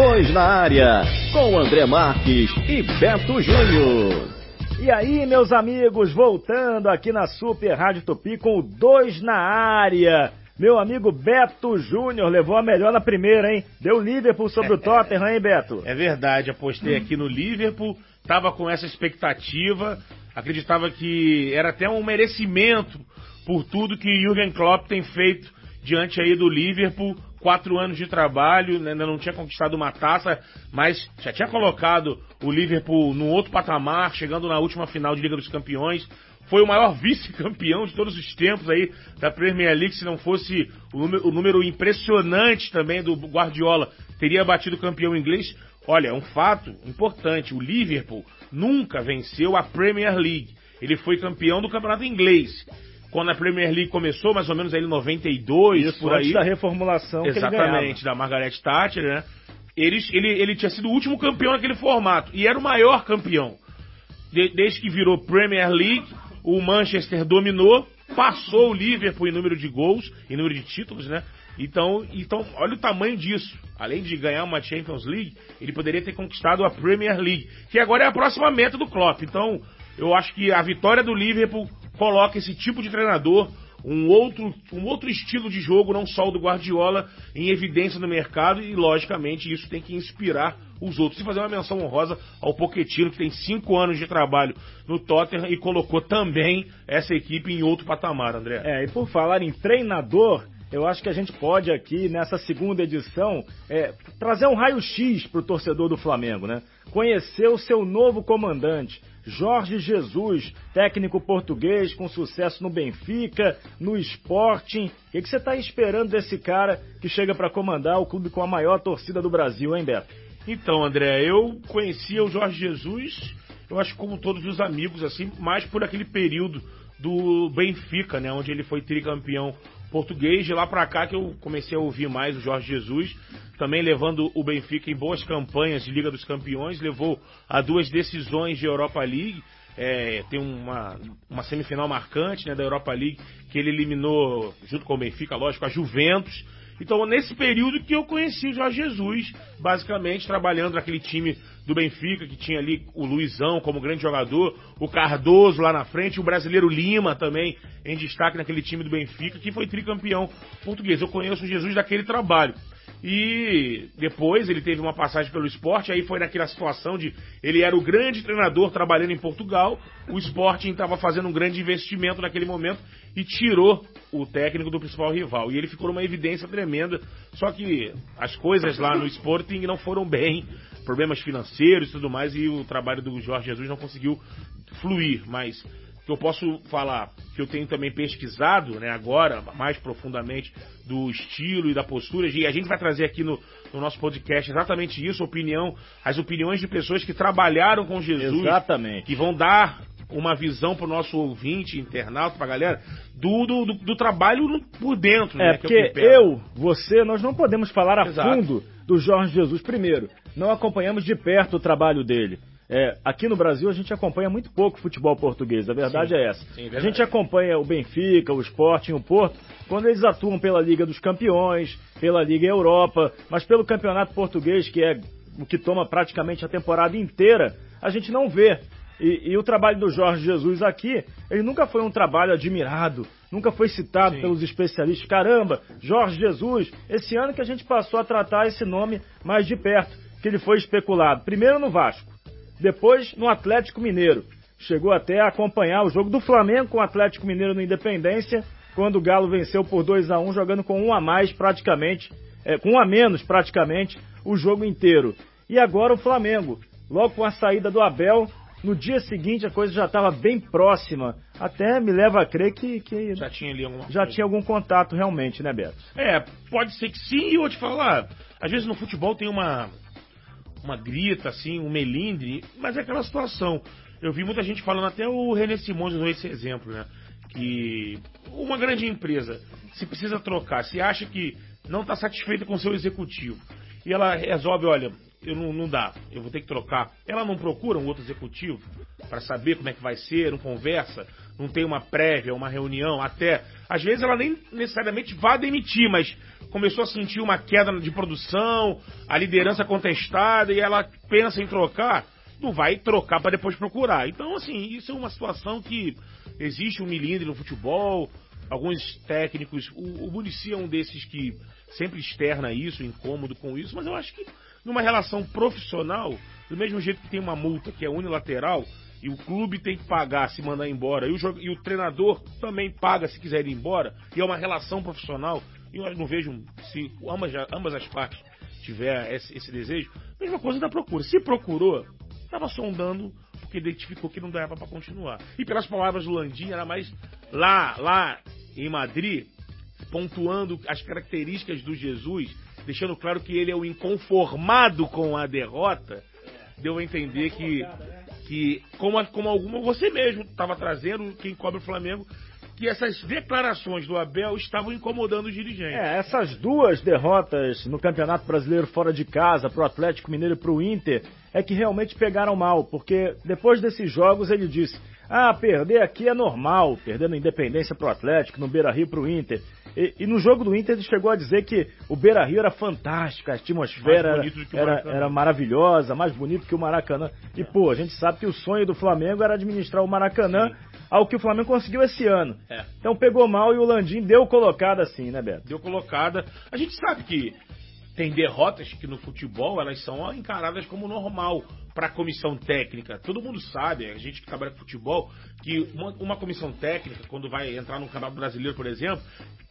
Dois na área, com André Marques e Beto Júnior. E aí, meus amigos, voltando aqui na Super Rádio Tupi com o Dois na área. Meu amigo Beto Júnior levou a melhor na primeira, hein? Deu Liverpool sobre o Tottenham, hein, Beto? É verdade, apostei aqui no Liverpool, tava com essa expectativa, acreditava que era até um merecimento por tudo que Jürgen Klopp tem feito diante aí do Liverpool. Quatro anos de trabalho, né, ainda não tinha conquistado uma taça, mas já tinha colocado o Liverpool no outro patamar, chegando na última final de Liga dos Campeões. Foi o maior vice-campeão de todos os tempos aí da Premier League, se não fosse o número, o número impressionante também do Guardiola, teria batido o campeão inglês. Olha, é um fato importante, o Liverpool nunca venceu a Premier League. Ele foi campeão do campeonato inglês quando a Premier League começou, mais ou menos aí em 92, Isso, por antes aí. da reformulação Exatamente, da Margaret Thatcher, né? Ele, ele, ele tinha sido o último campeão naquele formato e era o maior campeão. De- desde que virou Premier League, o Manchester dominou, passou o Liverpool em número de gols, em número de títulos, né? Então, então, olha o tamanho disso. Além de ganhar uma Champions League, ele poderia ter conquistado a Premier League, que agora é a próxima meta do Klopp. Então, eu acho que a vitória do Liverpool coloca esse tipo de treinador, um outro, um outro estilo de jogo, não só o do Guardiola, em evidência no mercado e, logicamente, isso tem que inspirar os outros. E fazer uma menção honrosa ao Pochettino, que tem cinco anos de trabalho no Tottenham e colocou também essa equipe em outro patamar, André. É, e por falar em treinador, eu acho que a gente pode aqui, nessa segunda edição, é, trazer um raio-x pro torcedor do Flamengo, né? Conhecer o seu novo comandante, Jorge Jesus, técnico português com sucesso no Benfica, no Sporting. O que, você está esperando desse cara que chega para comandar o clube com a maior torcida do Brasil, hein, Beto? Então, André, eu conhecia o Jorge Jesus, eu acho como todos os amigos, assim, mais por aquele período do Benfica, né, onde ele foi tricampeão português. De lá pra cá que eu comecei a ouvir mais o Jorge Jesus, também levando o Benfica em boas campanhas de Liga dos Campeões, levou a duas decisões de Europa League. É, tem uma, uma semifinal marcante né, da Europa League que ele eliminou, junto com o Benfica, lógico, a Juventus. Então, nesse período que eu conheci o Jorge Jesus, basicamente trabalhando naquele time do Benfica, que tinha ali o Luizão como grande jogador, o Cardoso lá na frente, o brasileiro Lima também em destaque naquele time do Benfica, que foi tricampeão português. Eu conheço o Jesus daquele trabalho. E depois ele teve uma passagem pelo esporte, aí foi naquela situação de ele era o grande treinador trabalhando em Portugal, o Sporting estava fazendo um grande investimento naquele momento e tirou o técnico do principal rival. E ele ficou numa evidência tremenda, só que as coisas lá no Sporting não foram bem, problemas financeiros e tudo mais, e o trabalho do Jorge Jesus não conseguiu fluir, mas que eu posso falar que eu tenho também pesquisado, né, agora, mais profundamente, do estilo e da postura, e a gente vai trazer aqui no, no nosso podcast exatamente isso, opinião, as opiniões de pessoas que trabalharam com Jesus, Exatamente. que vão dar uma visão pro nosso ouvinte, internauta, pra galera, do, do, do, trabalho por dentro, É, né, que porque o que pega. eu, você, nós não podemos falar a Exato. fundo do Jorge Jesus. Primeiro, não acompanhamos de perto o trabalho dele. É, aqui no Brasil a gente acompanha muito pouco futebol português, a verdade Sim. é essa. Sim, a verdade. gente acompanha o Benfica, o Sporting, o Porto, quando eles atuam pela Liga dos Campeões, pela Liga Europa, mas pelo Campeonato Português, que é o que toma praticamente a temporada inteira, a gente não vê. E, e o trabalho do Jorge Jesus aqui, ele nunca foi um trabalho admirado, nunca foi citado Sim. pelos especialistas. Caramba, Jorge Jesus, esse ano que a gente passou a tratar esse nome mais de perto, que ele foi especulado. Primeiro no Vasco, depois no Atlético Mineiro. Chegou até a acompanhar o jogo do Flamengo com o Atlético Mineiro no Independência, quando o Galo venceu por 2 a 1 jogando com um a mais praticamente, é, com um a menos praticamente, o jogo inteiro. E agora o Flamengo, logo com a saída do Abel, no dia seguinte a coisa já estava bem próxima. Até me leva a crer que, que Já tinha ali alguma já coisa. tinha algum contato realmente, né, Beto? É, pode ser que sim, e eu vou te falar, às vezes no futebol tem uma uma grita, assim, um melindre, mas é aquela situação. Eu vi muita gente falando, até o René Simões usou esse exemplo, né? Que uma grande empresa, se precisa trocar, se acha que não está satisfeita com seu executivo, e ela resolve, olha, eu não, não dá, eu vou ter que trocar. Ela não procura um outro executivo para saber como é que vai ser, não conversa, não tem uma prévia, uma reunião, até. Às vezes ela nem necessariamente vai demitir, mas começou a sentir uma queda de produção, a liderança contestada e ela pensa em trocar, não vai trocar para depois procurar. Então, assim, isso é uma situação que existe um milindre no futebol, alguns técnicos, o, o Muricy é um desses que sempre externa isso, incômodo com isso, mas eu acho que numa relação profissional, do mesmo jeito que tem uma multa que é unilateral, e o clube tem que pagar se mandar embora, e o, e o treinador também paga se quiser ir embora, e é uma relação profissional, e eu não vejo se ambas, ambas as partes tiver esse, esse desejo, mesma coisa da procura. Se procurou, estava sondando porque identificou que não dava para continuar. E pelas palavras do Landim, era mais lá, lá em Madrid, pontuando as características do Jesus, deixando claro que ele é o inconformado com a derrota, deu a entender que, que como, como alguma você mesmo estava trazendo, quem cobre o Flamengo, que essas declarações do Abel estavam incomodando os dirigentes. É, essas duas derrotas no Campeonato Brasileiro fora de casa, pro Atlético Mineiro e pro Inter, é que realmente pegaram mal, porque depois desses jogos ele disse: ah, perder aqui é normal, perdendo Independência pro Atlético, no Beira Rio pro Inter. E, e, no jogo do Inter ele chegou a dizer que o Beira Rio era fantástico, a atmosfera era, era, maravilhosa, mais bonito que o Maracanã. E, pô, a gente sabe que o sonho do Flamengo era administrar o Maracanã, Sim. ao que o Flamengo conseguiu esse ano. É. Então pegou mal e o Landim deu colocada assim, né, Beto? Deu colocada. A gente sabe que tem derrotas que no futebol elas são encaradas como normal para a comissão técnica. Todo mundo sabe, a gente que trabalha com futebol, que uma, uma comissão técnica, quando vai entrar no canal brasileiro, por exemplo,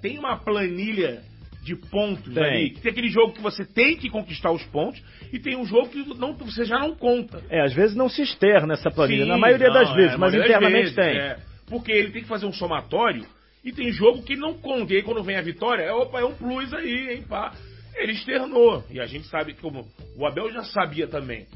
tem uma planilha de pontos tem. ali. Tem aquele jogo que você tem que conquistar os pontos e tem um jogo que não, você já não conta. É, às vezes não se externa essa planilha, Sim, na maioria não, das vezes, é, mas internamente vezes, tem. É, porque ele tem que fazer um somatório e tem jogo que não conta. E aí quando vem a vitória, é, opa, é um plus aí, hein, pá ele externou. E a gente sabe que, como o Abel já sabia também,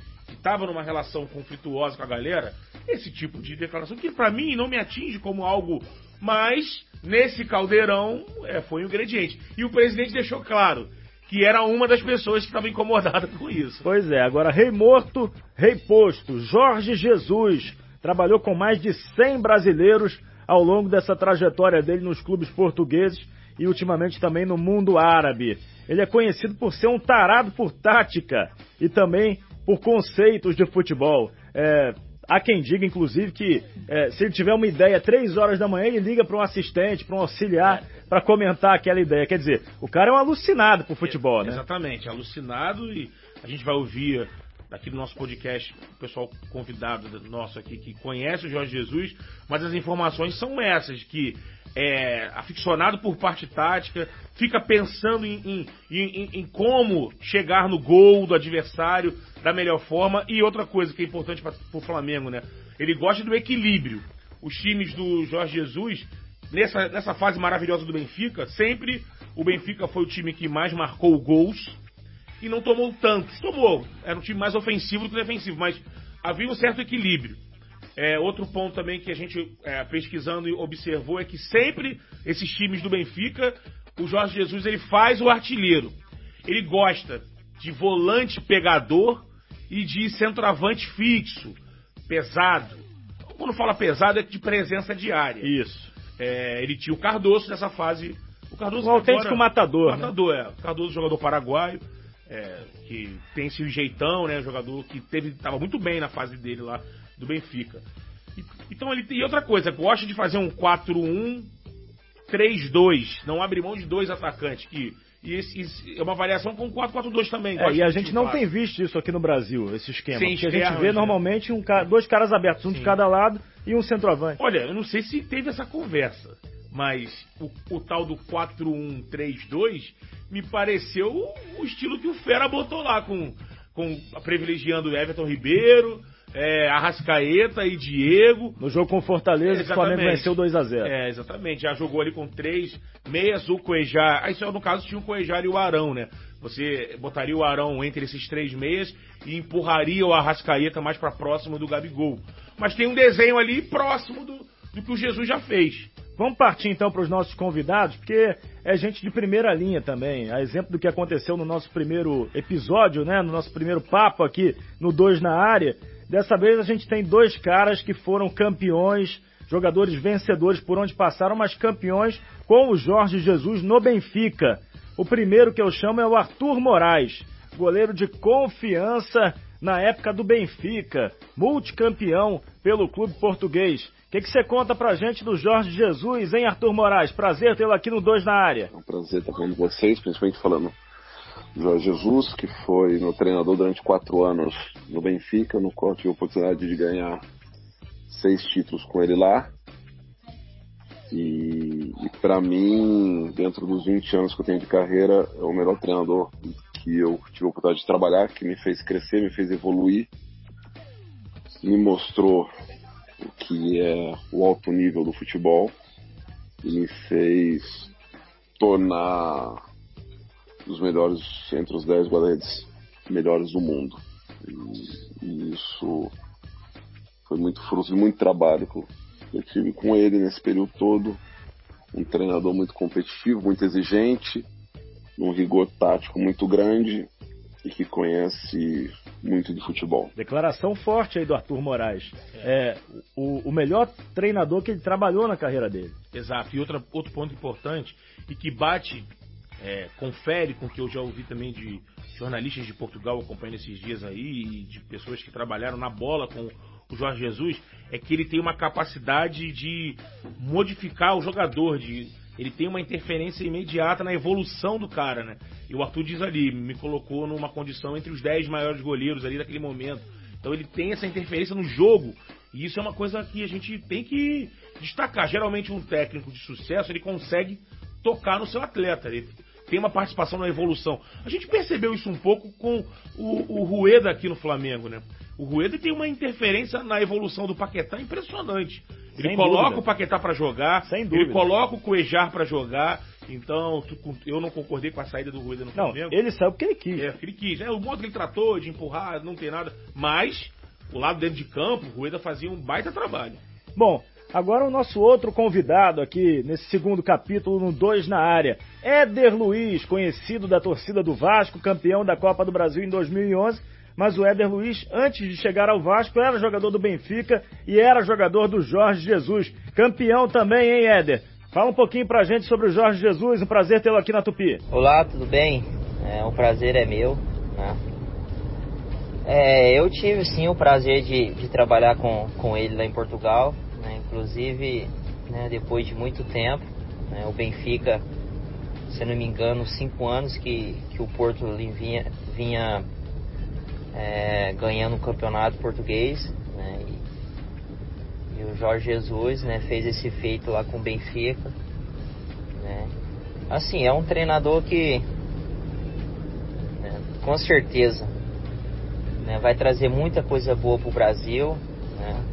estava numa relação conflituosa com a galera, esse tipo de declaração, que para mim não me atinge como algo, mas nesse caldeirão é, foi um ingrediente. E o presidente deixou claro que era uma das pessoas que estava incomodada com isso. Pois é, agora rei morto, rei posto, Jorge Jesus trabalhou com mais de 100 brasileiros ao longo dessa trajetória dele nos clubes portugueses e ultimamente também no mundo árabe. Ele é conhecido por ser um tarado por tática e também por conceitos de futebol. É, há quem diga, inclusive, que é, se ele tiver uma ideia três horas da manhã, ele liga para um assistente, para um auxiliar, para comentar aquela ideia. Quer dizer, o cara é um alucinado por futebol, é, né? Exatamente, alucinado e a gente vai ouvir aqui no nosso podcast, o pessoal convidado nosso aqui que conhece o Jorge Jesus, mas as informações são essas, que é aficionado por parte tática, fica pensando em, em, em, em, como chegar no gol do adversário da melhor forma. E outra coisa que é importante para o Flamengo, né? Ele gosta do equilíbrio. Os times do Jorge Jesus, nessa, nessa fase maravilhosa do Benfica, sempre o Benfica foi o time que mais marcou gols e não tomou tantos. Tomou, era um time mais ofensivo do que defensivo, mas havia um certo equilíbrio. É, outro ponto também que a gente é, pesquisando e observou é que sempre esses times do Benfica, o Jorge Jesus ele faz o artilheiro. Ele gosta de volante pegador e de centroavante fixo, pesado. Quando fala pesado é de presença diária. Isso. É, ele tinha o Cardoso nessa fase. O Cardoso um autêntico matador. Matador, né? é. O Cardoso, jogador paraguaio, é, que tem esse jeitão, né? Jogador que teve, estava muito bem na fase dele lá do Benfica. E, então ele tem outra coisa, gosta de fazer um 4-1 3-2, não abre mão de dois atacantes que e esse, esse, é uma variação com 4-4-2 também. É, e a gente não tem visto isso aqui no Brasil, esse esquema. Sem porque a gente vê né? normalmente um, dois caras abertos, um Sim. de cada lado e um centroavante. Olha, eu não sei se teve essa conversa, mas o, o tal do 4-1-3-2 me pareceu o estilo que o Fera botou lá, com, com privilegiando Everton Ribeiro, é, Arrascaeta e Diego. No jogo com Fortaleza, é, o Flamengo venceu 2 a 0 É, exatamente. Já jogou ali com três meias, o Coejar. Aí, no caso, tinha o Coejar e o Arão, né? Você botaria o Arão entre esses três meias e empurraria o Arrascaeta mais para próximo do Gabigol. Mas tem um desenho ali próximo do, do que o Jesus já fez. Vamos partir então para os nossos convidados, porque é gente de primeira linha também. A exemplo do que aconteceu no nosso primeiro episódio, né? No nosso primeiro papo aqui no Dois na Área. Dessa vez a gente tem dois caras que foram campeões jogadores vencedores por onde passaram, mas campeões com o Jorge Jesus no Benfica. O primeiro que eu chamo é o Arthur Moraes, goleiro de confiança na época do Benfica, multicampeão pelo clube português. O que, que você conta pra gente do Jorge Jesus, hein, Arthur Moraes? Prazer tê-lo aqui no 2 na área. É um prazer estar falando com vocês, principalmente falando do Jorge Jesus, que foi meu treinador durante quatro anos no Benfica, no qual tive a oportunidade de ganhar seis títulos com ele lá. E, e para mim, dentro dos 20 anos que eu tenho de carreira, é o melhor treinador que eu tive a oportunidade de trabalhar, que me fez crescer, me fez evoluir, me mostrou o que é o alto nível do futebol e me fez tornar os melhores entre os 10 guarda-redes melhores do mundo. E, e, isso foi muito fruto de muito trabalho que eu tive com ele nesse período todo. Um treinador muito competitivo, muito exigente, um rigor tático muito grande e que conhece muito de futebol. Declaração forte aí do Arthur Moraes. É, o, o, melhor treinador que ele trabalhou na carreira dele. Exato. E outra, outro ponto importante e que bate, é, confere com o que eu já ouvi também de jornalistas de Portugal acompanhando esses dias aí e de pessoas que trabalharam na bola com o Jorge Jesus, é que ele tem uma capacidade de modificar o jogador, de ele tem uma interferência imediata na evolução do cara, né? E o Arthur diz ali, me colocou numa condição entre os 10 maiores goleiros ali daquele momento. Então ele tem essa interferência no jogo. E isso é uma coisa que a gente tem que destacar. Geralmente um técnico de sucesso, ele consegue tocar no seu atleta. Ele tem uma participação na evolução. A gente percebeu isso um pouco com o, o Rueda aqui no Flamengo, né? O Rueda tem uma interferência na evolução do Paquetá impressionante. Ele Sem coloca dúvida. o Paquetá para jogar, Sem dúvida. ele coloca o Cuejar para jogar. Então, eu não concordei com a saída do Rueda no Flamengo. Não, ele saiu porque ele quis. É, porque ele quis. É, o modo que ele tratou de empurrar, não tem nada. Mas, o lado dentro de campo, o Rueda fazia um baita trabalho. Bom, Agora o nosso outro convidado aqui nesse segundo capítulo no 2 na área, Éder Luiz, conhecido da torcida do Vasco, campeão da Copa do Brasil em 2011, mas o Éder Luiz, antes de chegar ao Vasco, era jogador do Benfica e era jogador do Jorge Jesus. Campeão também, hein, Éder? Fala um pouquinho pra gente sobre o Jorge Jesus, um prazer tê-lo aqui na Tupi. Olá, tudo bem? É, o prazer é meu. Né? É, eu tive sim o prazer de, de, trabalhar com, com ele lá em Portugal, né? inclusive né, depois de muito tempo. Né, o Benfica, se não me engano, cinco anos que, que o Porto vinha, vinha é, ganhando o campeonato português. Né, e, e, o Jorge Jesus né, fez esse feito lá com o Benfica. Né. Assim, é um treinador que né, com certeza né, vai trazer muita coisa boa para o Brasil. Né.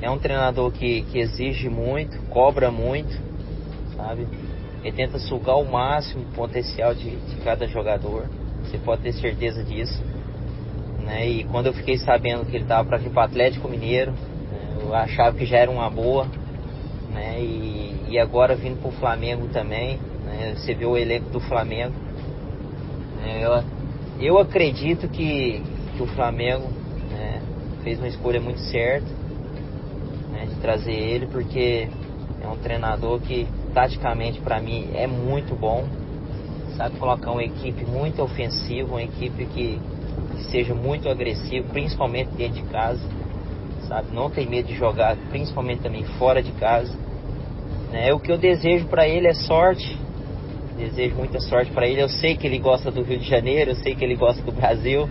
É um treinador que, que exige muito, cobra muito, sabe? Ele tenta sugar o máximo potencial de, de cada jogador. Você pode ter certeza disso né? E quando eu fiquei sabendo que ele estava para vir para o Atlético Mineiro, né? eu achava que já era uma boa, né? E, e agora vindo para o Flamengo também, né? Você vê o elenco do Flamengo, né? eu, eu acredito que, que o Flamengo né? fez uma escolha muito certa né? de trazer ele, porque é um treinador que taticamente para mim é muito bom, sabe colocar uma equipe muito ofensiva, uma equipe que que seja muito agressivo, principalmente dentro de casa, sabe? Não tem medo de jogar, principalmente também fora de casa. Né? O que eu desejo para ele é sorte. Desejo muita sorte para ele. Eu sei que ele gosta do Rio de Janeiro, eu sei que ele gosta do Brasil.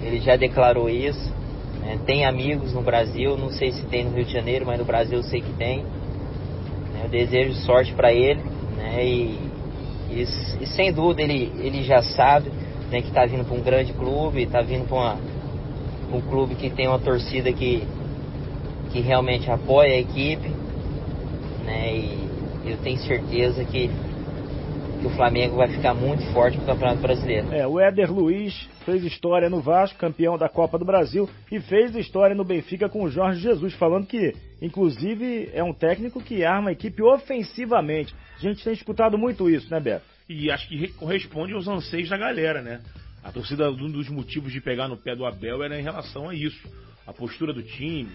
Ele já declarou isso. Né? Tem amigos no Brasil, não sei se tem no Rio de Janeiro, mas no Brasil eu sei que tem. Né? Eu desejo sorte para ele, né? E, e, e, sem dúvida ele, ele já sabe né, que está vindo para um grande clube, está vindo para um clube que tem uma torcida que, que realmente apoia a equipe, né, e eu tenho certeza que, que o Flamengo vai ficar muito forte no Campeonato Brasileiro. É, o Éder Luiz fez história no Vasco, campeão da Copa do Brasil, e fez história no Benfica com o Jorge Jesus, falando que, inclusive, é um técnico que arma a equipe ofensivamente. A gente tem escutado muito isso, né, Beto? E acho que corresponde aos anseios da galera, né? A torcida, um dos motivos de pegar no pé do Abel era em relação a isso. A postura do time,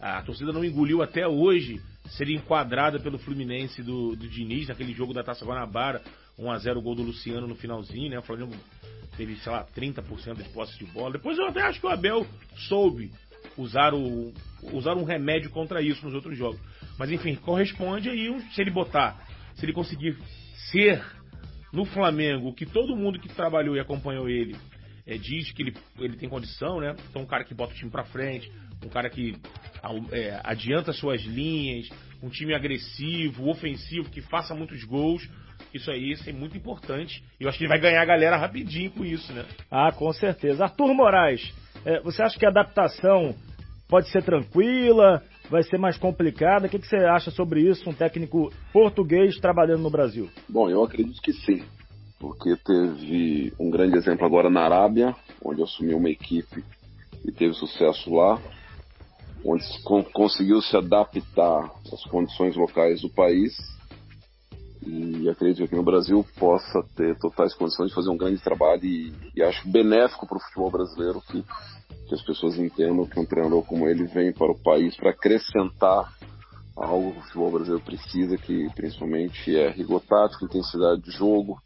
a torcida não engoliu até hoje ser enquadrada pelo Fluminense do, do Diniz, naquele jogo da Taça Guanabara, 1x0 gol do Luciano no finalzinho, né? O Flamengo teve, sei lá, 30% de posse de bola. Depois eu até acho que o Abel soube usar, o, usar um remédio contra isso nos outros jogos. Mas enfim, corresponde aí se ele botar, se ele conseguir ser no Flamengo que todo mundo que trabalhou e acompanhou ele é, diz que ele, ele tem condição, né? Então um cara que bota o time pra frente, um cara que é, adianta suas linhas, um time agressivo, ofensivo, que faça muitos gols. Isso aí isso é muito importante. Eu acho que ele vai ganhar a galera rapidinho com isso, né? Ah, com certeza. Arthur Moraes, é, você acha que a adaptação pode ser tranquila? Vai ser mais complicada? O que, que você acha sobre isso, um técnico português trabalhando no Brasil? Bom, eu acredito que sim. Porque teve um grande exemplo agora na Arábia, onde assumiu uma equipe e teve sucesso lá onde conseguiu se adaptar às condições locais do país e acredito que no Brasil possa ter totais condições de fazer um grande trabalho e, e acho benéfico para o futebol brasileiro que, que, as pessoas entendam que um treinador como ele vem para o país para acrescentar algo que o futebol brasileiro precisa, que principalmente é rigor tático, intensidade de jogo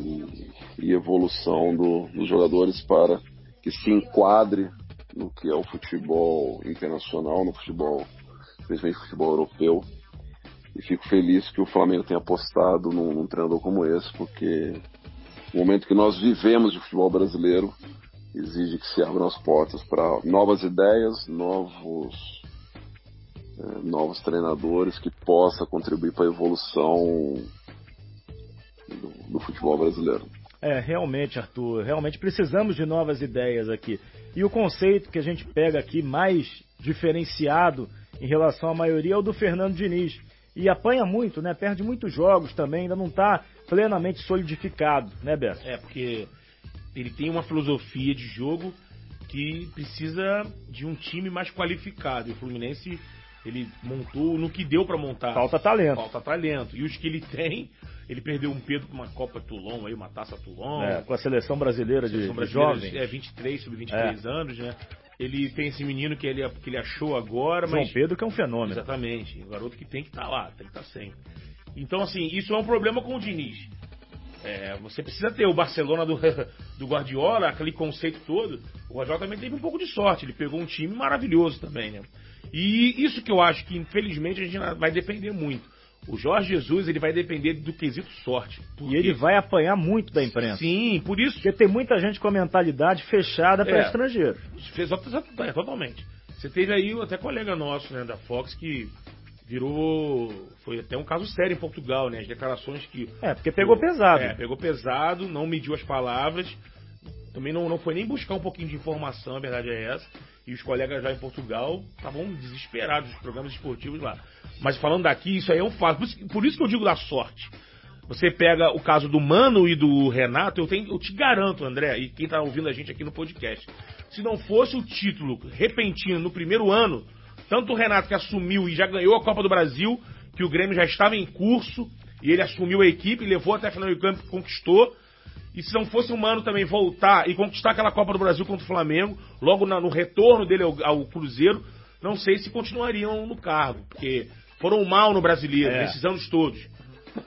e, e evolução do, dos jogadores para que se enquadre no que é o futebol internacional, no futebol, principalmente futebol europeu. E fico feliz que o Flamengo tenha apostado num, num treinador como esse, porque o momento que nós vivemos de futebol brasileiro exige que se abram as portas para novas ideias, novos, é, novos treinadores que possa contribuir para a evolução do, do futebol brasileiro. É, realmente, Arthur, realmente precisamos de novas ideias aqui. E o conceito que a gente pega aqui mais diferenciado em relação à maioria é o do Fernando Diniz. E apanha muito, né? Perde muitos jogos também, ainda não está plenamente solidificado, né, Beto? É, porque ele tem uma filosofia de jogo que precisa de um time mais qualificado. E o Fluminense, ele montou no que deu para montar. Falta talento. Falta talento. E os que ele tem, ele perdeu um Pedro com uma Copa Toulon aí, uma taça Toulon. É, com a seleção brasileira de, seleção brasileira, de jovens. É, 23, sub 23 é. anos, né? Ele tem esse menino que ele, que ele achou agora, João mas... Pedro que é um fenômeno. Exatamente. O garoto que tem que estar tá lá, tem que estar tá sempre. Então, assim, isso é um problema com o Diniz. É, você precisa ter o Barcelona do, do Guardiola, aquele conceito todo. O Guardiola também teve um pouco de sorte, ele pegou um time maravilhoso também, né? E isso que eu acho que, infelizmente, a gente vai depender muito. O Jorge Jesus ele vai depender do quesito sorte. Porque... E ele vai apanhar muito da imprensa. Sim, por isso. Porque tem muita gente com a mentalidade fechada para é, estrangeiro. Fez, totalmente. Você teve aí até colega nosso, né, da Fox, que virou. Foi até um caso sério em Portugal, né? As declarações que. É, porque pegou pesado. É, pegou pesado, não mediu as palavras. Também não, não foi nem buscar um pouquinho de informação, a verdade é essa. E os colegas já em Portugal estavam desesperados, os programas esportivos lá. Mas falando daqui, isso aí é um fato. Por isso, por isso que eu digo da sorte. Você pega o caso do Mano e do Renato, eu, tenho, eu te garanto, André, e quem está ouvindo a gente aqui no podcast, se não fosse o título repentino no primeiro ano, tanto o Renato que assumiu e já ganhou a Copa do Brasil, que o Grêmio já estava em curso, e ele assumiu a equipe, levou até a final do campo, conquistou, e se não fosse o Mano também voltar e conquistar aquela Copa do Brasil contra o Flamengo, logo no retorno dele ao, ao Cruzeiro, não sei se continuariam no cargo, porque foram mal no brasileiro, é. nesses anos todos.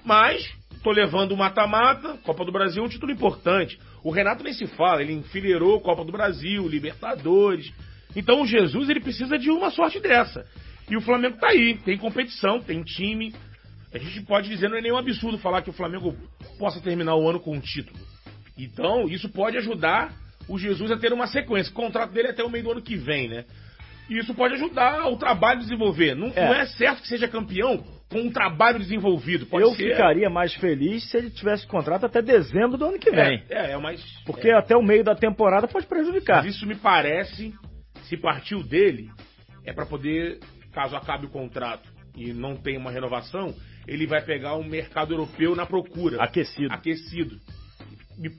Mas, tô levando o mata-mata, Copa do Brasil é um título importante. O Renato nem se fala, ele enfileirou Copa do Brasil, Libertadores. Então o Jesus ele precisa de uma sorte dessa. E o Flamengo tá aí, tem competição, tem time. A gente pode dizer, não é nenhum absurdo falar que o Flamengo possa terminar o ano com um título. Então, isso pode ajudar o Jesus a ter uma sequência. O contrato dele é até o meio do ano que vem, né? E isso pode ajudar o trabalho a desenvolver. Não é. não é certo que seja campeão com um trabalho desenvolvido. Pode eu ser... ficaria mais feliz se ele tivesse contrato até dezembro do ano que vem. É, é, é mais. Porque é. até o meio da temporada pode prejudicar. Mas isso me parece, se partiu dele, é para poder, caso acabe o contrato e não tenha uma renovação, ele vai pegar um mercado europeu na procura. Aquecido. Aquecido.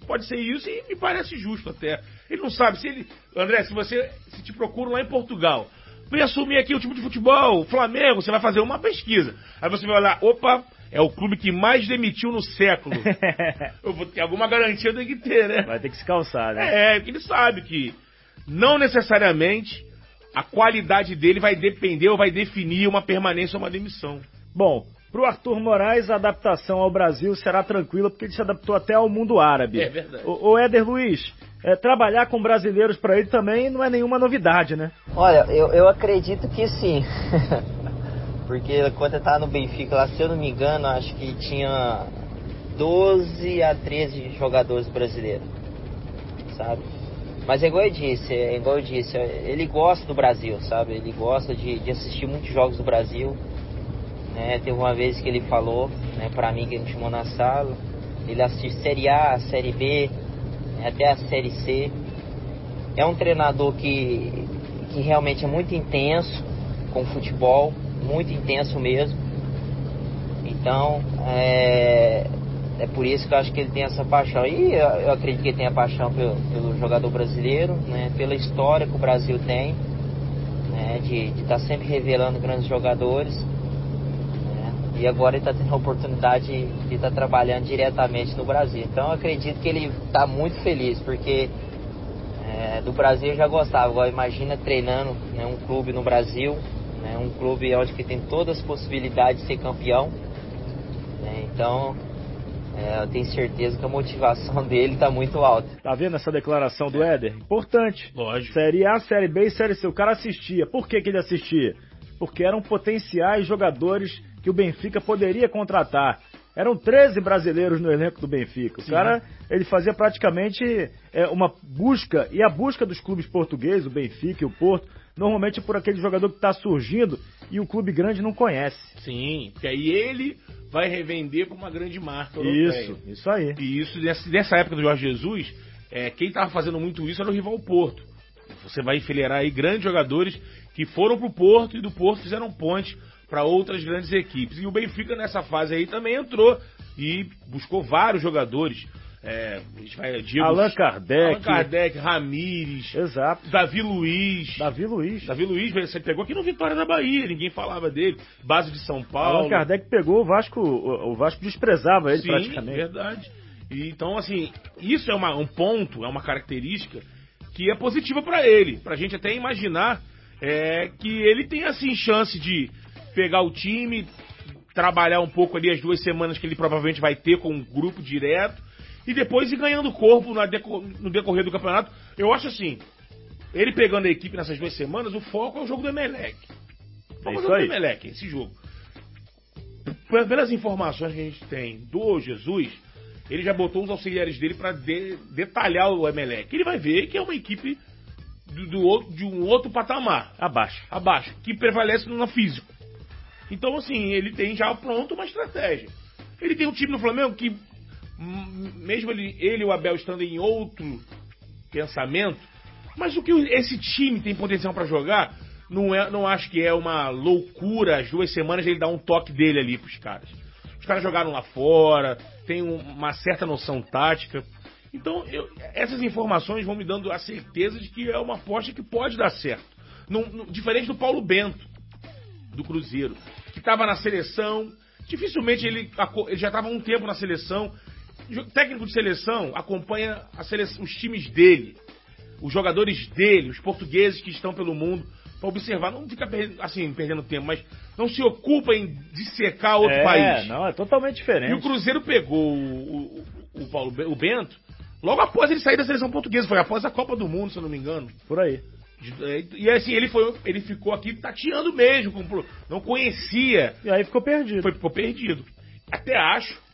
Pode ser isso e me parece justo até. Ele não sabe se ele. André, se você. Se te procuram lá em Portugal, vem assumir aqui o time de futebol, o Flamengo, você vai fazer uma pesquisa. Aí você vai olhar, opa, é o clube que mais demitiu no século. Eu vou ter alguma garantia, tem que ter, né? Vai ter que se calçar, né? É, porque ele sabe que não necessariamente a qualidade dele vai depender ou vai definir uma permanência ou uma demissão. Bom, para o Arthur Moraes, a adaptação ao Brasil será tranquila, porque ele se adaptou até ao mundo árabe. É verdade. O, o Éder Luiz, é, trabalhar com brasileiros para ele também não é nenhuma novidade, né? Olha, eu, eu acredito que sim. porque quando eu estava no Benfica lá, se eu não me engano, acho que tinha 12 a 13 jogadores brasileiros, sabe? Mas é igual eu disse, é igual eu disse, ele gosta do Brasil, sabe? Ele gosta de, de assistir muitos jogos do Brasil. Né? Teve uma vez que ele falou, né, pra mim que ele me chamou na sala, ele assiste Série A, Série B, até a Série C. É um treinador que, que realmente é muito intenso com o futebol, muito intenso mesmo. Então, é, é por isso que eu acho que ele tem essa paixão. E eu, acredito que ele tem a paixão pelo, pelo, jogador brasileiro, né? pela história que o Brasil tem, né? de estar tá sempre revelando grandes jogadores. Né? E agora ele está tendo a oportunidade de estar tá trabalhando diretamente no Brasil. Então eu acredito que ele está muito feliz, porque é, do Brasil eu já gostava. Agora imagina treinando né, um clube no Brasil, né, um clube onde que tem todas as possibilidades de ser campeão. Né? Então é, eu tenho certeza que a motivação dele está muito alta. Tá vendo essa declaração do Éder? Importante. Lógico. Série A, Série B e Série C. O cara assistia. Por que, que ele assistia? Porque eram potenciais jogadores que o Benfica poderia contratar. Eram 13 brasileiros no elenco do Benfica. O Sim. cara, ele fazia praticamente é, uma busca, e a busca dos clubes portugueses, o Benfica e o Porto, normalmente é por aquele jogador que está surgindo e o clube grande não conhece. Sim, porque aí ele vai revender para uma grande marca europeia. Isso, isso aí. E isso, nessa época do Jorge Jesus, é, quem estava fazendo muito isso era o rival Porto. Você vai enfileirar aí grandes jogadores que foram para o Porto e do Porto fizeram ponte para outras grandes equipes. E o Benfica nessa fase aí também entrou e buscou vários jogadores. É, vai, Diego, Allan Kardec. Allan Kardec, Ramires. Exato. Davi Luiz. Davi Luiz. Davi Luiz, você pegou aqui no Vitória da Bahia, ninguém falava dele. Base de São Paulo. Allan Kardec pegou o Vasco, o Vasco desprezava ele Sim, praticamente. verdade. E, então, assim, isso é uma, um ponto, é uma característica que é positiva para ele. Pra gente até imaginar é, que ele tem, assim, chance de pegar o time, trabalhar um pouco ali as duas semanas que ele provavelmente vai ter com um grupo direto e depois ir ganhando corpo no decorrer do campeonato. Eu acho assim, ele pegando a equipe nessas duas semanas, o foco é o jogo do Emelec. É, é o jogo aí. do Emelec, esse jogo. Pelas informações que a gente tem do Jesus, ele já botou os auxiliares dele para de, detalhar o Emelec. Ele vai ver que é uma equipe do, do, de um outro patamar. Abaixo. Abaixo. Que prevalece no físico. Então, assim, ele tem já pronto uma estratégia. Ele tem um time no Flamengo que mesmo ele, ele e o Abel estando em outro pensamento, mas o que esse time tem potencial para jogar, não, é, não acho que é uma loucura as duas semanas ele dar um toque dele ali pros caras. Os caras jogaram lá fora, tem uma certa noção tática. Então, eu, essas informações vão me dando a certeza de que é uma aposta que pode dar certo. Diferente do Paulo Bento, do Cruzeiro, que estava na seleção. Dificilmente ele, ele já estava um tempo na seleção, técnico de seleção acompanha seleção, os times dele, os jogadores dele, os portugueses que estão pelo mundo, para observar. Não fica assim, perdendo tempo, mas não se ocupa em dissecar outro é, país. Não, é totalmente diferente. E o Cruzeiro pegou o, o, o, Paulo, o Bento logo após ele sair da seleção portuguesa. Foi após a Copa do Mundo, se eu não me engano. Por aí. E assim, ele, foi, ele ficou aqui tateando mesmo, não conhecia. E aí ficou perdido. Foi, ficou perdido. Até acho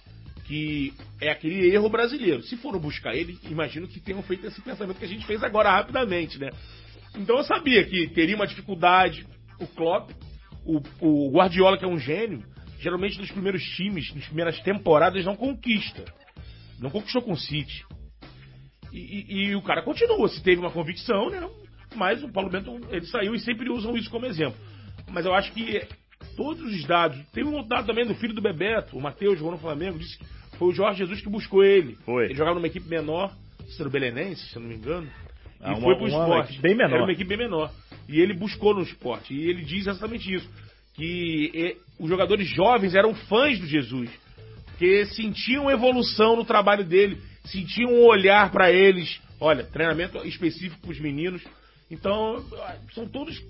que é aquele erro brasileiro. Se foram buscar ele, imagino que tenham feito esse pensamento que a gente fez agora rapidamente, né? Então eu sabia que teria uma dificuldade. O Klopp, o, o Guardiola, que é um gênio, geralmente nos primeiros times, nas primeiras temporadas, não conquista. Não conquistou com o City. E, e, e, o cara continua, se teve uma convicção, né? Mas o Paulo Bento, ele saiu e sempre usam isso como exemplo. Mas eu acho que todos os dados. Tem um dado também do filho do Bebeto, o Matheus, jogou no Flamengo, disse que foi o Jorge Jesus que buscou ele. Foi. Ele jogava numa equipe menor, se no Belenense, se eu não me engano. Ah, e uma, foi pro esporte. Bem menor. Era uma equipe bem menor. E ele buscou no esporte. E ele diz exatamente isso. Que e, os jogadores jovens eram fãs do Jesus. Porque sentiam evolução no trabalho dele. Sentiam um olhar para eles. Olha, treinamento específico para os meninos. Então, são todos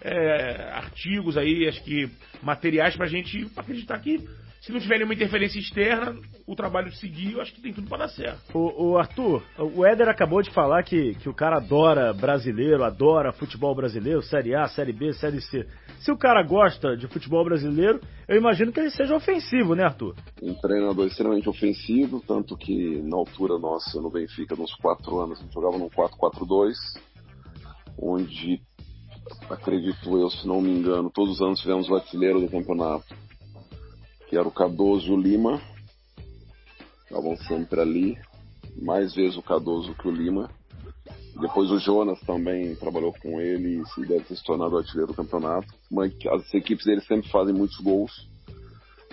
é, artigos aí, acho que materiais pra gente acreditar que se não tiver nenhuma interferência externa, o trabalho seguir, eu acho que tem tudo para dar certo. O, o, Arthur, o Éder acabou de falar que, que o cara adora brasileiro, adora futebol brasileiro, Série A, Série B, Série C. Se o cara gosta de futebol brasileiro, eu imagino que ele seja ofensivo, né, Arthur? Um treinador extremamente ofensivo, tanto que na altura nossa no Benfica, nos quatro anos, a gente jogava num 4-4-2, onde acredito eu, se não me engano, todos os anos tivemos o artilheiro do campeonato que era o Cardoso Lima. Estavam sempre ali. Mais vezes o Cardoso que o Lima. Depois o Jonas também trabalhou com ele e deve ter se tornado artilheiro do campeonato. As equipes dele sempre fazem muitos gols,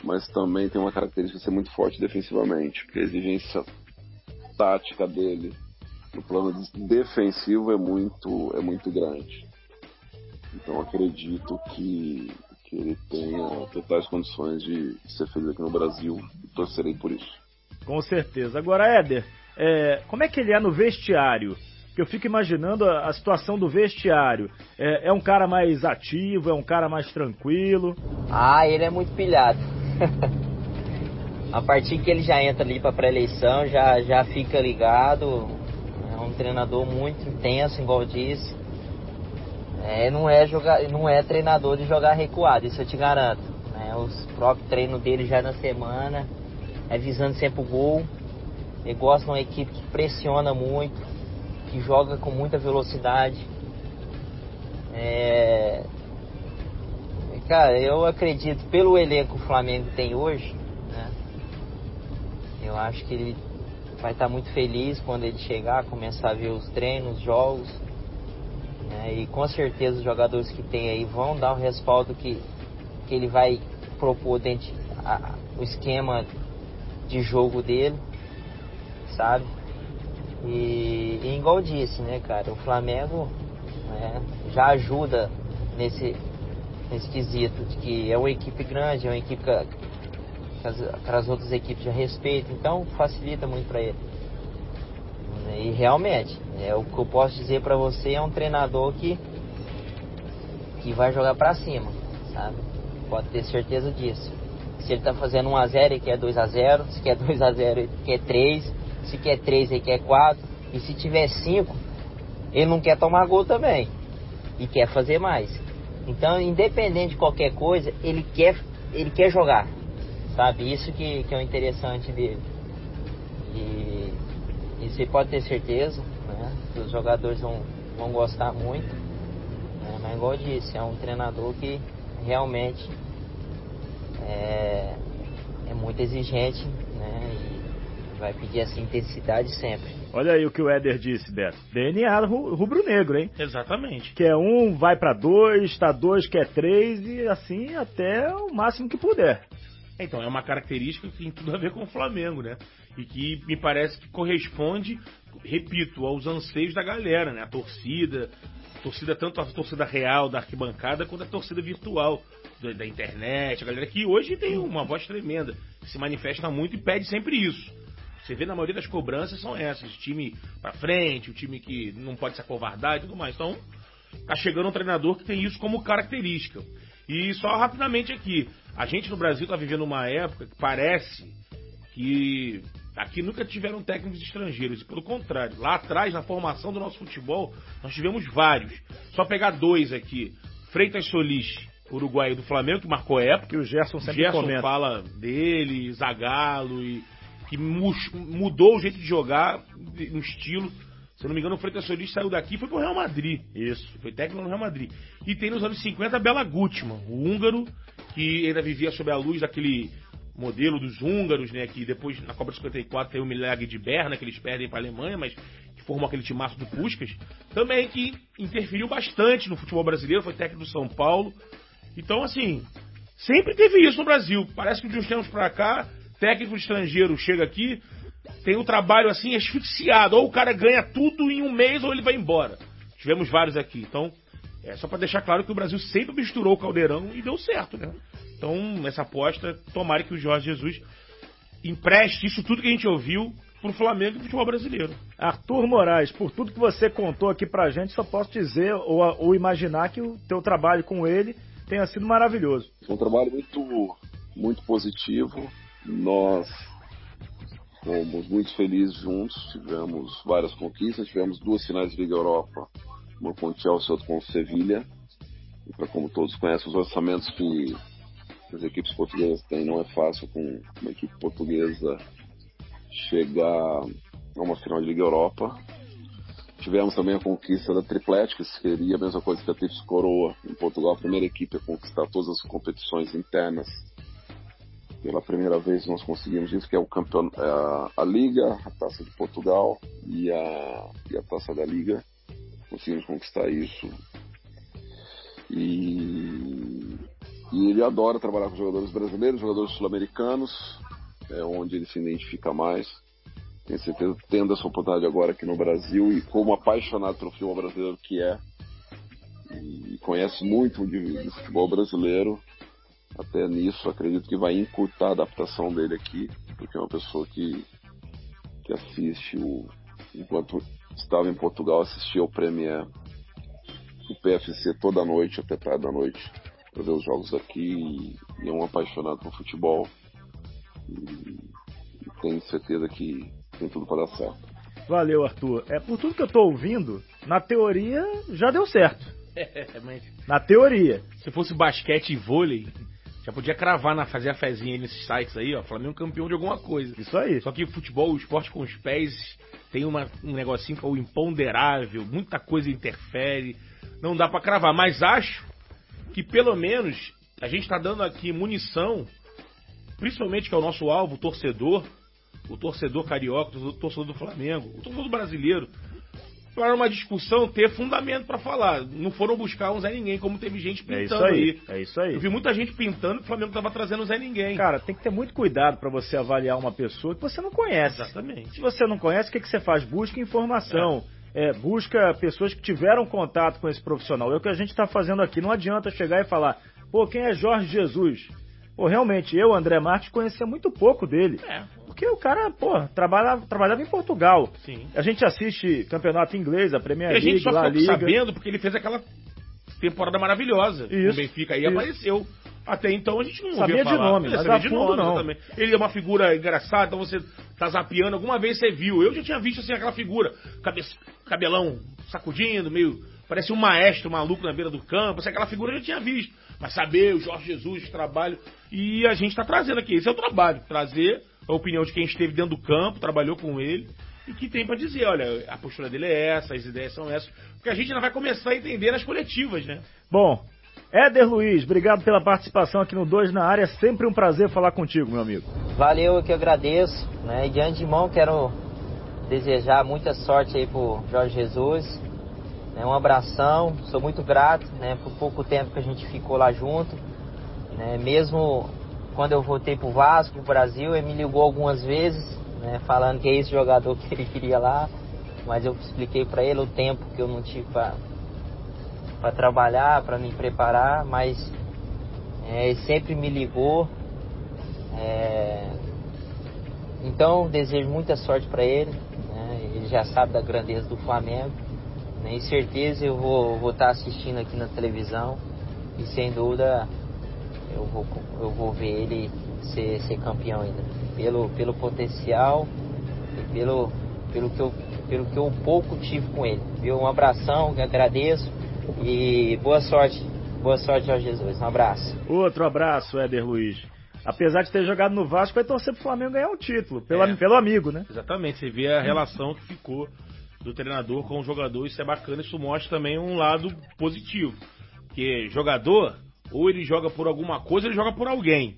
mas também tem uma característica de ser muito forte defensivamente, porque a exigência tática dele no plano defensivo é muito, é muito grande. Então acredito que que ele tenha totais condições de ser feliz aqui no Brasil e torcerei por isso. Com certeza. Agora, Éder, é, como é que ele é no vestiário? Que eu fico imaginando a, a situação do vestiário. É, é, um cara mais ativo, é um cara mais tranquilo? Ah, ele é muito pilhado. a partir que ele já entra ali para pré-eleição, já, já fica ligado. É um treinador muito intenso, igual disse. É, não, é jogar, não é treinador de jogar recuado, isso eu te garanto. Né? Os próprios treinos dele já na semana, é visando sempre o gol. Ele gosta de uma equipe que pressiona muito, que joga com muita velocidade. É... Cara, eu acredito, pelo elenco que o Flamengo tem hoje, né? Eu acho que ele vai estar muito feliz quando ele chegar, começar a ver os treinos, os jogos né? E com certeza os jogadores que tem aí vão dar o respaldo que, que ele vai propor dentro a, o esquema de jogo dele, sabe? E, e igual disse, né, cara, o Flamengo né, já ajuda nesse, nesse quesito de que é uma equipe grande, é uma equipe que, que, as, que as outras equipes já respeitam, então facilita muito para ele. E realmente, é o que eu posso dizer para você é um treinador que que vai jogar para cima, sabe? Pode ter certeza disso. Se ele tá fazendo 1 a 0, ele quer 2 a 0, se quer 2 a 0, ele quer 3, se quer 3, ele quer 4, e se tiver 5, ele não quer tomar gol também e quer fazer mais. Então, independente de qualquer coisa, ele quer ele quer jogar. Sabe? Isso que, que é o interessante dele. E e você pode ter certeza né, que os jogadores vão, vão gostar muito. Né, mas igual eu disse, é um treinador que realmente é, é muito exigente né, e vai pedir essa intensidade sempre. Olha aí o que o Éder disse, Beto. DNA rubro-negro, hein? Exatamente. Quer é um, vai para dois, tá dois, quer três e assim até o máximo que puder. Então, é uma característica que tem tudo a ver com o Flamengo, né? E que me parece que corresponde, repito, aos anseios da galera, né? A torcida, a torcida tanto a torcida real da arquibancada quanto a torcida virtual da, internet, a galera que hoje tem uma voz tremenda, que se manifesta muito e pede sempre isso. Você vê na maioria das cobranças são essas, o time para frente, o time que não pode se acovardar e tudo mais. Então, tá chegando um treinador que tem isso como característica. E só rapidamente aqui, a gente no Brasil está vivendo uma época que parece que aqui nunca tiveram técnicos estrangeiros. E pelo contrário, lá atrás, na formação do nosso futebol, nós tivemos vários. Só pegar dois aqui. Freitas Solis, uruguaio do Flamengo, que marcou época. Que o Gerson sempre Gerson comenta. fala dele, Zagallo, e que mudou o jeito de jogar, um estilo. Se eu não me engano, o Freitas Solis saiu daqui e foi pro Real Madrid. Isso. Foi técnico no Real Madrid. E tem nos anos 50 Bela Gutmann, o húngaro, que ainda vivia sob a luz daquele modelo dos húngaros, né? Que depois, na Copa de 54, tem o milagre de Berna, que eles perdem para a Alemanha, mas que formou aquele timaço do Puskas. Também que interferiu bastante no futebol brasileiro, foi técnico do São Paulo. Então, assim, sempre teve isso no Brasil. Parece que de uns tempos para cá, técnico estrangeiro chega aqui, tem o um trabalho assim asfixiado. Ou o cara ganha tudo em um mês ou ele vai embora. Tivemos vários aqui. Então, é só para deixar claro que o Brasil sempre misturou o caldeirão e deu certo, né? Então, essa aposta, tomara que o Jorge Jesus empreste isso tudo que a gente ouviu pro Flamengo e pro futebol brasileiro. Arthur Moraes, por tudo que você contou aqui pra gente, só posso dizer ou, ou imaginar que o teu trabalho com ele tenha sido maravilhoso. É um trabalho muito, muito positivo. Nós fomos muito felizes juntos, tivemos várias conquistas, tivemos duas finais de Liga Europa, uma com o Chelsea outra com o Sevilha. Para como todos conhecem, os orçamentos que as equipes portuguesas têm não é fácil com uma equipe portuguesa chegar a uma final de Liga Europa. Tivemos também a conquista da Triplete, que seria a mesma coisa que a Tríplice Coroa em Portugal, a primeira equipe a conquistar todas as competições internas. Pela primeira vez nós conseguimos isso, que é o campeon... É a, a Liga, a Taça de Portugal e a, e a Taça da Liga. Conseguimos conquistar isso. E, e ele adora trabalhar com jogadores brasileiros, jogadores sul-americanos, é onde ele se identifica mais tenho certeza tendo essa oportunidade agora aqui no Brasil e como apaixonado pelo futebol brasileiro que é e conhece muito de futebol brasileiro até nisso acredito que vai encurtar a adaptação dele aqui porque é uma pessoa que que assiste o enquanto estava em Portugal assistia ao Premier o PFC toda noite até tarde da noite para ver os jogos aqui e é um apaixonado por futebol e, e tenho certeza que tem tudo para dar certo. Valeu, Arthur. É por tudo que eu tô ouvindo, na teoria já deu certo. É, mas Na teoria. se fosse basquete e vôlei, já podia cravar na fazer a fezinha aí nesses sites aí, ó. Flamengo campeão de alguma coisa. Isso aí. Só que futebol, o esporte com os pés, tem uma, um negocinho que é o imponderável, muita coisa interfere, não dá pra cravar. Mas acho que pelo menos a gente tá dando aqui munição, principalmente que é o nosso alvo, o torcedor, o torcedor carioca, o torcedor do Flamengo, o torcedor brasileiro, para uma discussão ter fundamento para falar. Não foram buscar um Zé Ninguém, como teve gente É isso pintando aí. aí. É isso aí. Eu vi muita gente pintando que o Flamengo tava trazendo o Zé Ninguém. Cara, tem que ter muito cuidado para você avaliar uma pessoa que você não conhece. Exatamente. Se você não conhece, o que, que você faz? Busca informação. É, busca pessoas que tiveram contato com esse profissional. É o que a gente está fazendo aqui. Não adianta chegar e falar, pô, quem é Jorge Jesus? Pô, realmente, eu, André Marques, conhecia muito pouco dele. É, Porque o cara, pô, trabalhava, trabalhava em Portugal. sim. A gente assiste campeonato inglês, a Premier E a gente League, só La Liga. sabendo porque ele fez aquela temporada maravilhosa Isso, no Benfica. Aí isso. apareceu. Até então a gente não Sabia de falar. nome, mas sabia de fundo nome, não. exatamente. Ele é uma figura engraçada, então você tá zapeando, alguma vez você viu. Eu já tinha visto assim aquela figura, cabe- cabelão sacudindo, meio. Parece um maestro maluco na beira do campo, assim, aquela figura eu já tinha visto. Mas saber o Jorge Jesus, o trabalho. E a gente tá trazendo aqui. Esse é o trabalho, trazer a opinião de quem esteve dentro do campo, trabalhou com ele. E que tem pra dizer, olha, a postura dele é essa, as ideias são essas. Porque a gente ainda vai começar a entender nas coletivas, né? Bom, Éder Luiz, obrigado pela participação aqui no 2 na área. Sempre um prazer falar contigo, meu amigo. Valeu, eu que agradeço. Né? E de antemão quero desejar muita sorte aí pro Jorge Jesus. Né? Um abração, sou muito grato né? por pouco tempo que a gente ficou lá junto. Né? Mesmo quando eu voltei pro Vasco, pro Brasil, ele me ligou algumas vezes, né? falando que é esse jogador que ele queria lá. Mas eu expliquei para ele o tempo que eu não tive para trabalhar, para me preparar, mas é, ele sempre me ligou. É, então desejo muita sorte para ele. né? Ele já sabe da grandeza do Flamengo. E certeza eu vou vou estar assistindo aqui na televisão e sem dúvida eu vou eu vou ver ele ser, ser campeão ainda pelo pelo potencial e pelo pelo que eu pelo que eu pouco tive com ele. Viu? Um abração, agradeço e boa sorte. Boa sorte ao Jesus. Um abraço. Outro abraço, Éder Luiz. Apesar de ter jogado no Vasco, vai torcer pro Flamengo ganhar o título, pelo, É. pelo amigo, né? Exatamente, você vê a relação que ficou do treinador com o jogador, isso é bacana, isso mostra também um lado positivo. Porque jogador, ou ele joga por alguma coisa, ele joga por alguém.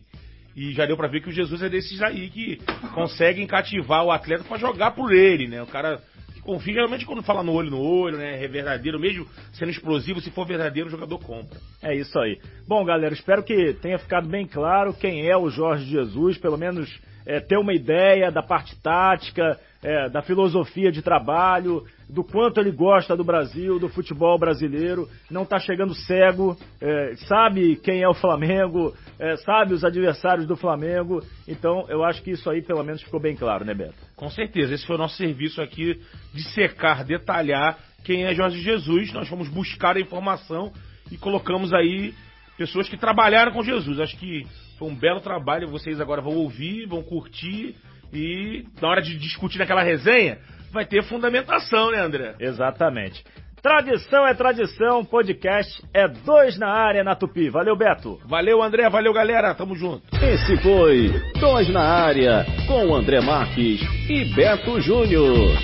E já deu pra ver que o Jesus é desses aí que conseguem cativar o atleta pra jogar por ele, né? O cara que confia, geralmente quando fala no olho no olho, né? É verdadeiro, mesmo sendo explosivo, se for verdadeiro, o jogador compra. É isso aí. Bom, galera, espero que tenha ficado bem claro quem é o Jorge Jesus, pelo menos é, ter uma ideia da parte tática, é, da filosofia de trabalho, do quanto ele gosta do Brasil, do futebol brasileiro, não está chegando cego, é, sabe quem é o Flamengo, é, sabe os adversários do Flamengo. Então, eu acho que isso aí pelo menos ficou bem claro, né, Beto? Com certeza, esse foi o nosso serviço aqui de secar, detalhar quem é Jorge Jesus. Nós fomos buscar a informação e colocamos aí pessoas que trabalharam com Jesus. Acho que foi um belo trabalho. Vocês agora vão ouvir, vão curtir e na hora de discutir naquela resenha, vai ter fundamentação, né, André? Exatamente. Tradição é tradição, podcast é dois na área na Tupi. Valeu, Beto. Valeu, André. Valeu, galera. Tamo junto. Esse foi Dois na Área, com André Marques e Beto Júnior.